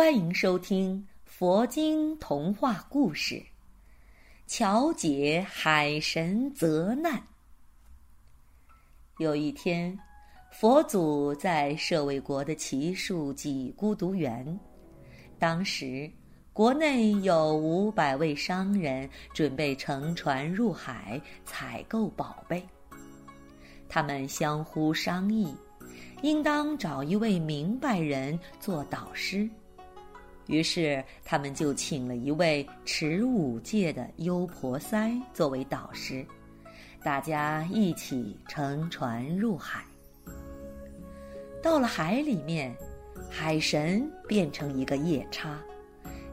欢迎收听佛经童话故事《巧解海神责难》。有一天，佛祖在舍卫国的奇树给孤独园，当时国内有五百位商人准备乘船入海采购宝贝，他们相互商议，应当找一位明白人做导师。于是，他们就请了一位持五戒的优婆塞作为导师，大家一起乘船入海。到了海里面，海神变成一个夜叉，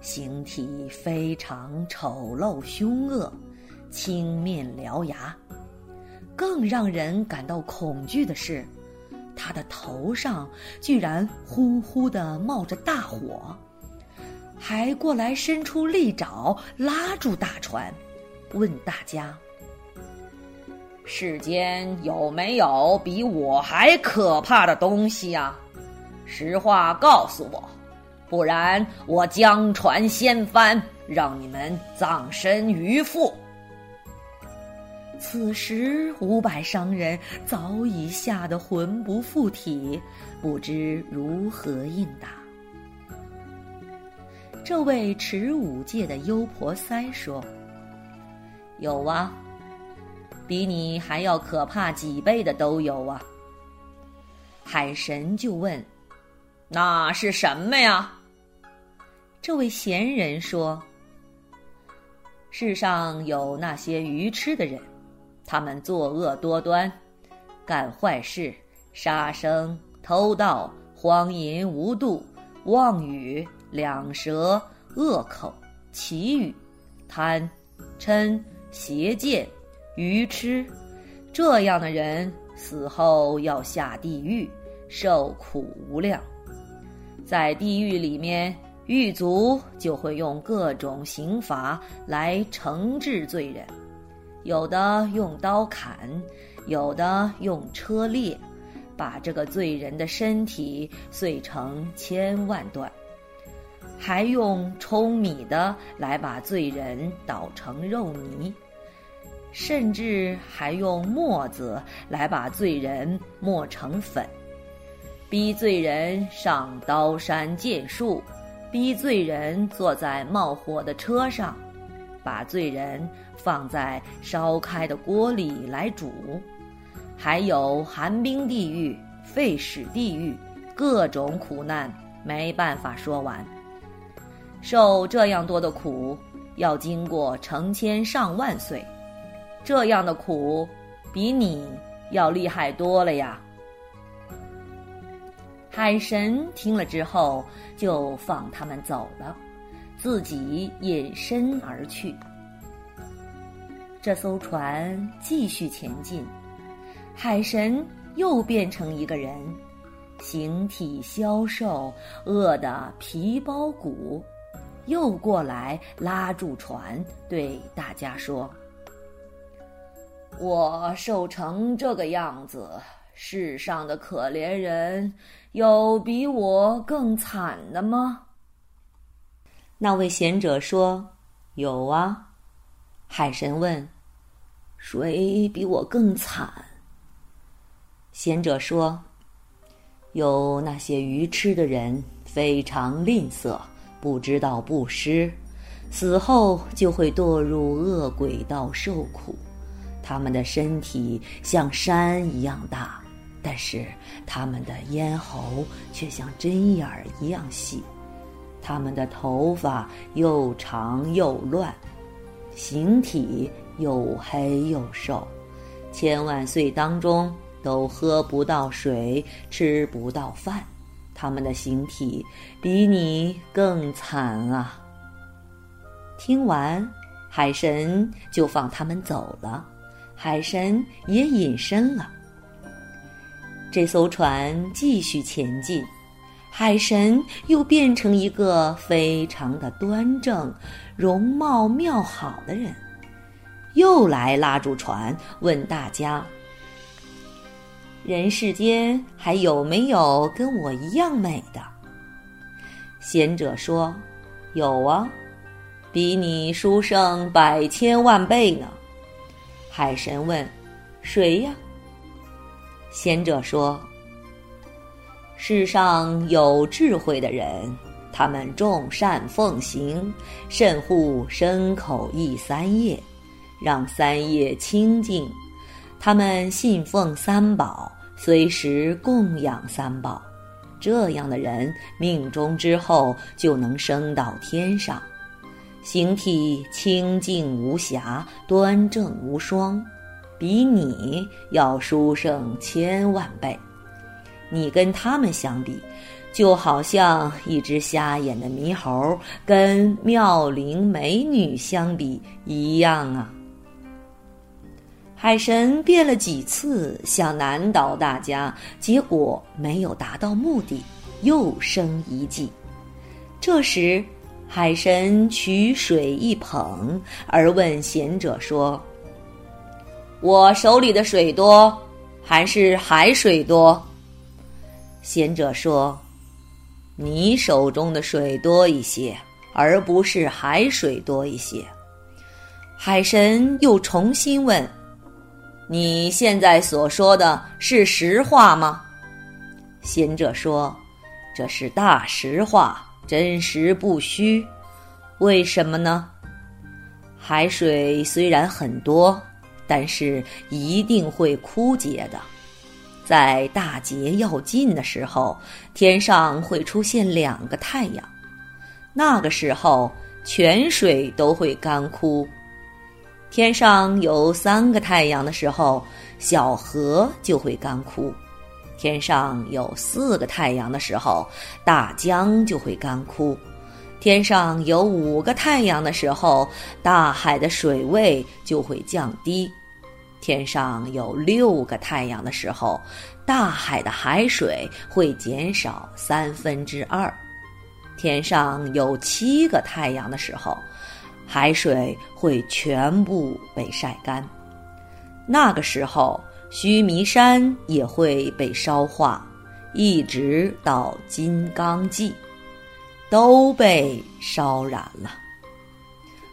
形体非常丑陋凶恶，青面獠牙。更让人感到恐惧的是，他的头上居然呼呼的冒着大火。还过来伸出利爪拉住大船，问大家：“世间有没有比我还可怕的东西呀？实话告诉我，不然我将船掀翻，让你们葬身鱼腹。”此时，五百商人早已吓得魂不附体，不知如何应答。这位持五戒的优婆塞说：“有啊，比你还要可怕几倍的都有啊。”海神就问：“那是什么呀？”这位贤人说：“世上有那些愚痴的人，他们作恶多端，干坏事，杀生、偷盗、荒淫无度、妄语。”两舌、恶口、绮语、贪、嗔、邪见、愚痴，这样的人死后要下地狱，受苦无量。在地狱里面，狱卒就会用各种刑罚来惩治罪人，有的用刀砍，有的用车裂，把这个罪人的身体碎成千万段。还用舂米的来把罪人捣成肉泥，甚至还用磨子来把罪人磨成粉，逼罪人上刀山剑树，逼罪人坐在冒火的车上，把罪人放在烧开的锅里来煮，还有寒冰地狱、沸屎地狱，各种苦难没办法说完。受这样多的苦，要经过成千上万岁，这样的苦，比你要厉害多了呀！海神听了之后，就放他们走了，自己隐身而去。这艘船继续前进，海神又变成一个人，形体消瘦，饿得皮包骨。又过来拉住船，对大家说：“我瘦成这个样子，世上的可怜人有比我更惨的吗？”那位贤者说：“有啊。”海神问：“谁比我更惨？”贤者说：“有那些愚痴的人，非常吝啬。”不知道布施，死后就会堕入恶鬼道受苦。他们的身体像山一样大，但是他们的咽喉却像针眼儿一样细。他们的头发又长又乱，形体又黑又瘦。千万岁当中都喝不到水，吃不到饭。他们的形体比你更惨啊！听完，海神就放他们走了，海神也隐身了。这艘船继续前进，海神又变成一个非常的端正、容貌妙好的人，又来拉住船，问大家。人世间还有没有跟我一样美的？贤者说：“有啊，比你殊胜百千万倍呢。”海神问：“谁呀？”贤者说：“世上有智慧的人，他们众善奉行，甚护身口意三业，让三业清净。他们信奉三宝。”随时供养三宝，这样的人命中之后就能升到天上，形体清净无瑕、端正无双，比你要殊胜千万倍。你跟他们相比，就好像一只瞎眼的猕猴跟妙龄美女相比一样啊。海神变了几次，想难倒大家，结果没有达到目的，又生一计。这时，海神取水一捧，而问贤者说：“我手里的水多，还是海水多？”贤者说：“你手中的水多一些，而不是海水多一些。”海神又重新问。你现在所说的是实话吗？贤者说：“这是大实话，真实不虚。为什么呢？海水虽然很多，但是一定会枯竭的。在大劫要尽的时候，天上会出现两个太阳，那个时候泉水都会干枯。”天上有三个太阳的时候，小河就会干枯；天上有四个太阳的时候，大江就会干枯；天上有五个太阳的时候，大海的水位就会降低；天上有六个太阳的时候，大海的海水会减少三分之二；天上有七个太阳的时候。海水会全部被晒干，那个时候须弥山也会被烧化，一直到金刚际，都被烧燃了。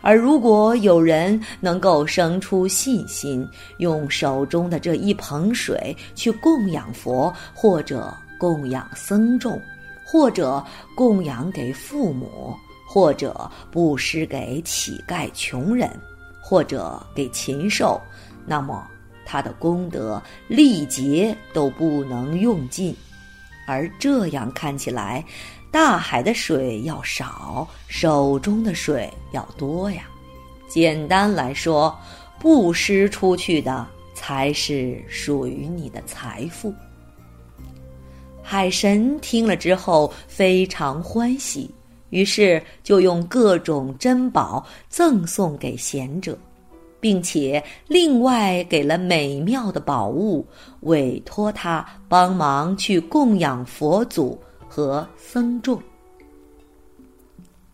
而如果有人能够生出信心，用手中的这一捧水去供养佛，或者供养僧众，或者供养给父母。或者布施给乞丐、穷人，或者给禽兽，那么他的功德历劫都不能用尽。而这样看起来，大海的水要少，手中的水要多呀。简单来说，布施出去的才是属于你的财富。海神听了之后非常欢喜。于是就用各种珍宝赠送给贤者，并且另外给了美妙的宝物，委托他帮忙去供养佛祖和僧众。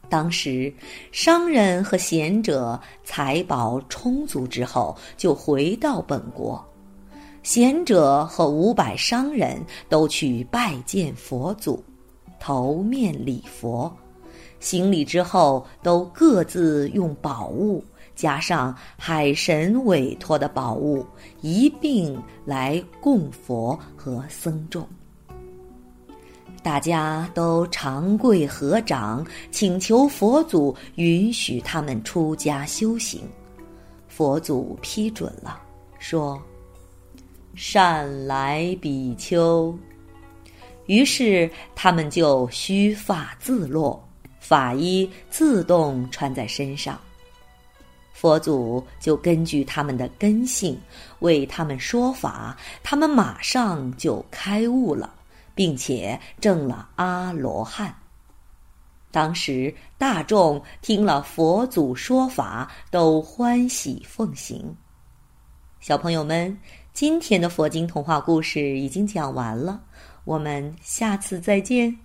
当时商人和贤者财宝充足之后，就回到本国。贤者和五百商人都去拜见佛祖，头面礼佛。行礼之后，都各自用宝物加上海神委托的宝物一并来供佛和僧众。大家都长跪合掌，请求佛祖允许他们出家修行。佛祖批准了，说：“善来比丘。”于是他们就须发自落。法衣自动穿在身上，佛祖就根据他们的根性为他们说法，他们马上就开悟了，并且证了阿罗汉。当时大众听了佛祖说法，都欢喜奉行。小朋友们，今天的佛经童话故事已经讲完了，我们下次再见。